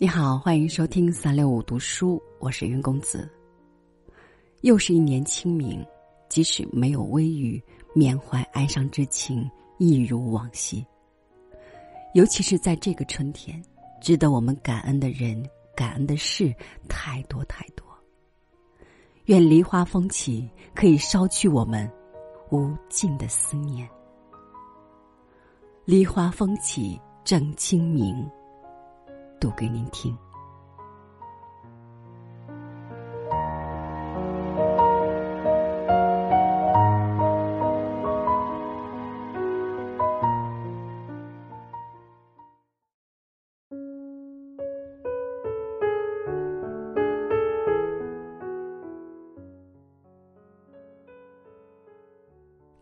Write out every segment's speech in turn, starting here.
你好，欢迎收听三六五读书，我是云公子。又是一年清明，即使没有微雨，缅怀哀伤之情一如往昔。尤其是在这个春天，值得我们感恩的人、感恩的事太多太多。愿梨花风起，可以捎去我们无尽的思念。梨花风起正清明。读给您听。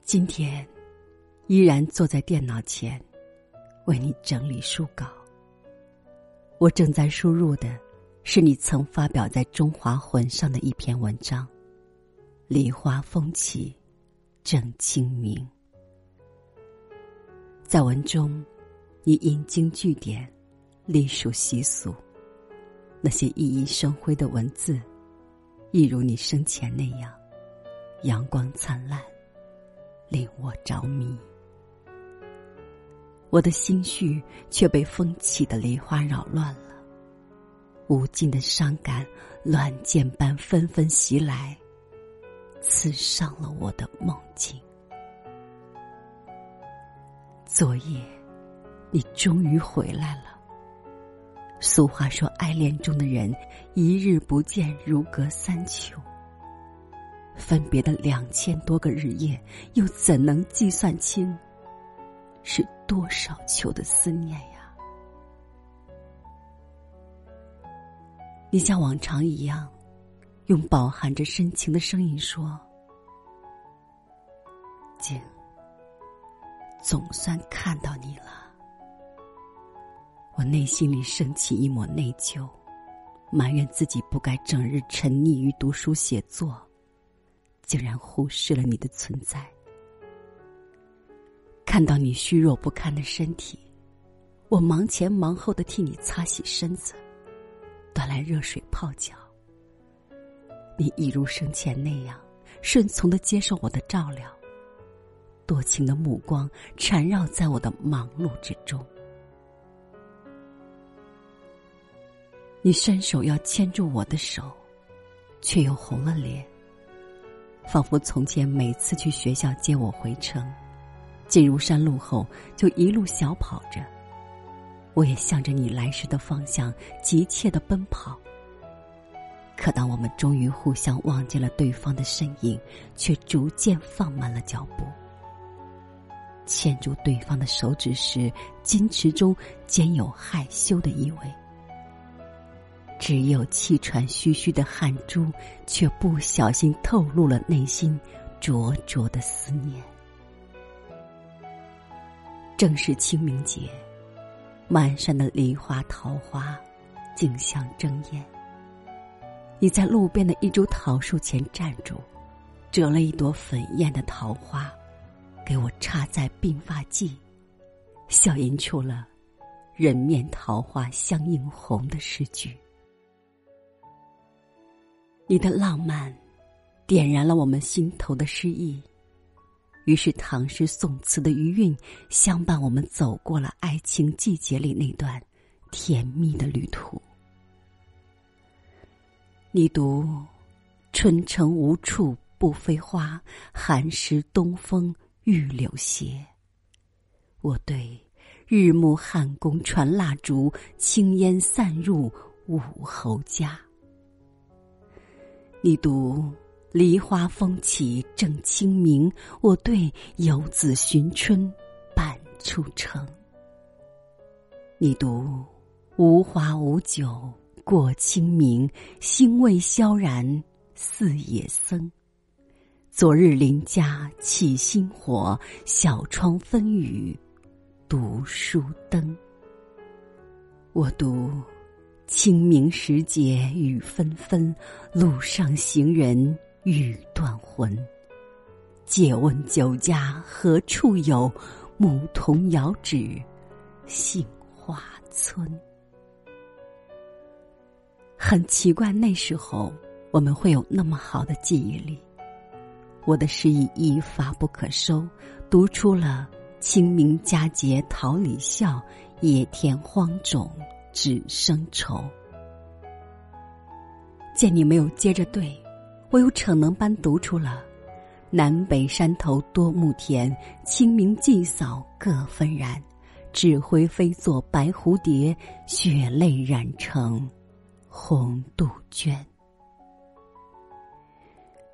今天，依然坐在电脑前，为你整理书稿。我正在输入的，是你曾发表在《中华魂》上的一篇文章。梨花风起，正清明。在文中，你引经据典，隶属习俗，那些熠熠生辉的文字，一如你生前那样，阳光灿烂，令我着迷。我的心绪却被风起的梨花扰乱了，无尽的伤感乱箭般纷纷袭来，刺伤了我的梦境。昨夜，你终于回来了。俗话说，爱恋中的人，一日不见如隔三秋。分别的两千多个日夜，又怎能计算清？是多少秋的思念呀！你像往常一样，用饱含着深情的声音说：“静，总算看到你了。”我内心里升起一抹内疚，埋怨自己不该整日沉溺于读书写作，竟然忽视了你的存在。看到你虚弱不堪的身体，我忙前忙后的替你擦洗身子，端来热水泡脚。你一如生前那样顺从的接受我的照料，多情的目光缠绕在我的忙碌之中。你伸手要牵住我的手，却又红了脸，仿佛从前每次去学校接我回城。进入山路后，就一路小跑着。我也向着你来时的方向急切的奔跑。可当我们终于互相望见了对方的身影，却逐渐放慢了脚步。牵住对方的手指时，矜持中兼有害羞的意味。只有气喘吁吁的汗珠，却不小心透露了内心灼灼的思念。正是清明节，满山的梨花桃花，竞相争艳。你在路边的一株桃树前站住，折了一朵粉艳的桃花，给我插在鬓发髻，笑吟出了“人面桃花相映红”的诗句。你的浪漫，点燃了我们心头的诗意。于是，唐诗宋词的余韵相伴我们走过了爱情季节里那段甜蜜的旅途。你读“春城无处不飞花，寒食东风御柳斜”。我对“日暮汉宫传蜡烛，轻烟散入五侯家”。你读。梨花风起正清明，我对游子寻春半出城。你读无花无酒过清明，兴味萧然似野僧。昨日邻家起新火，小窗分雨读书灯。我读清明时节雨纷纷，路上行人。欲断魂。借问酒家何处有？牧童遥指杏花村。很奇怪，那时候我们会有那么好的记忆力。我的诗意一发不可收，读出了清明佳节桃李笑，野田荒冢只生愁。见你没有接着对，我有逞能般读出了南北山头多木田，清明祭扫各纷然，纸灰飞作白蝴蝶，血泪染成红杜鹃。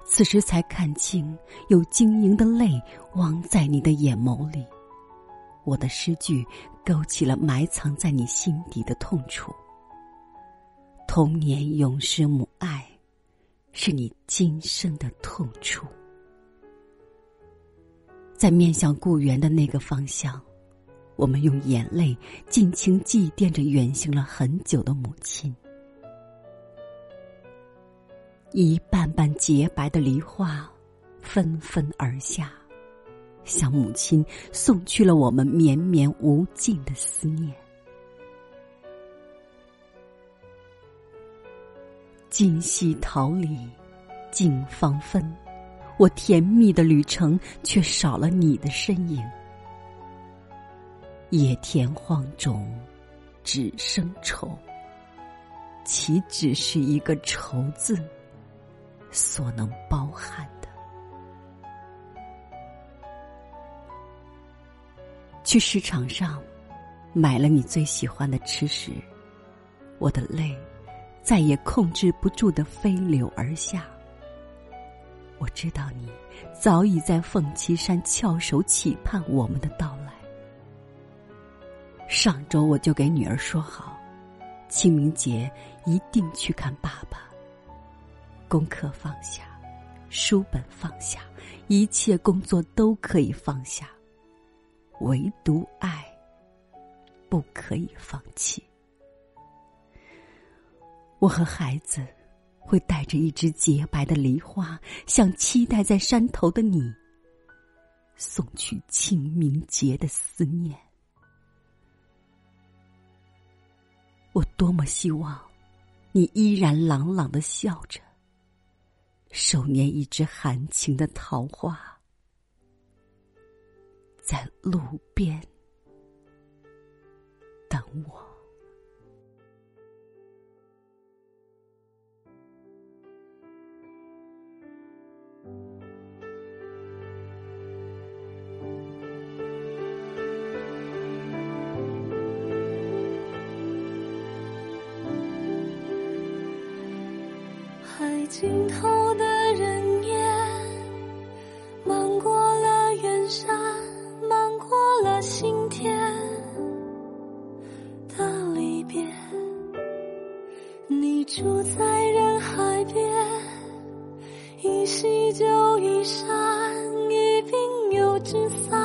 此时才看清，有晶莹的泪汪在你的眼眸里。我的诗句勾起了埋藏在你心底的痛楚。童年永失母爱，是你今生的痛楚。在面向故园的那个方向，我们用眼泪尽情祭奠着远行了很久的母亲。一瓣瓣洁白的梨花，纷纷而下，向母亲送去了我们绵绵无尽的思念。今夕桃李尽芳芬，我甜蜜的旅程却少了你的身影。野田荒冢，只生愁，岂只是一个愁字？所能包含的。去市场上买了你最喜欢的吃食，我的泪再也控制不住的飞流而下。我知道你早已在凤栖山翘首企盼我们的到来。上周我就给女儿说好，清明节一定去看爸爸。功课放下，书本放下，一切工作都可以放下，唯独爱不可以放弃。我和孩子会带着一支洁白的梨花，向期待在山头的你送去清明节的思念。我多么希望你依然朗朗的笑着。手捻一支含情的桃花，在路边等我。尽头的人烟，漫过了远山，漫过了心田的离别。你住在人海边，一溪就一山，一并有纸伞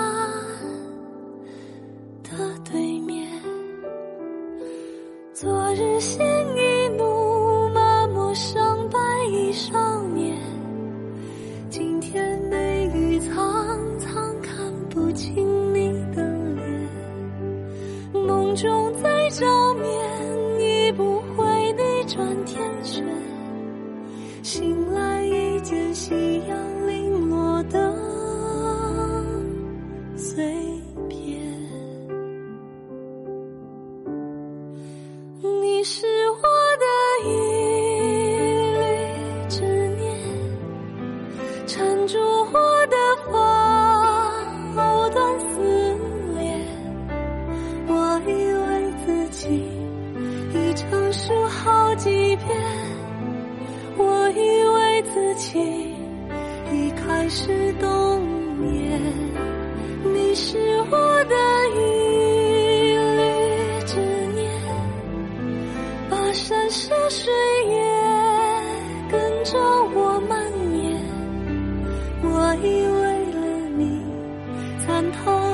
的对面，昨日终再照面，已不会逆转天旋。醒来一见夕阳零落的碎片。你是自己已开始冬眠你是我的一缕执念跋山涉水也跟着我蔓延。我以为了你参透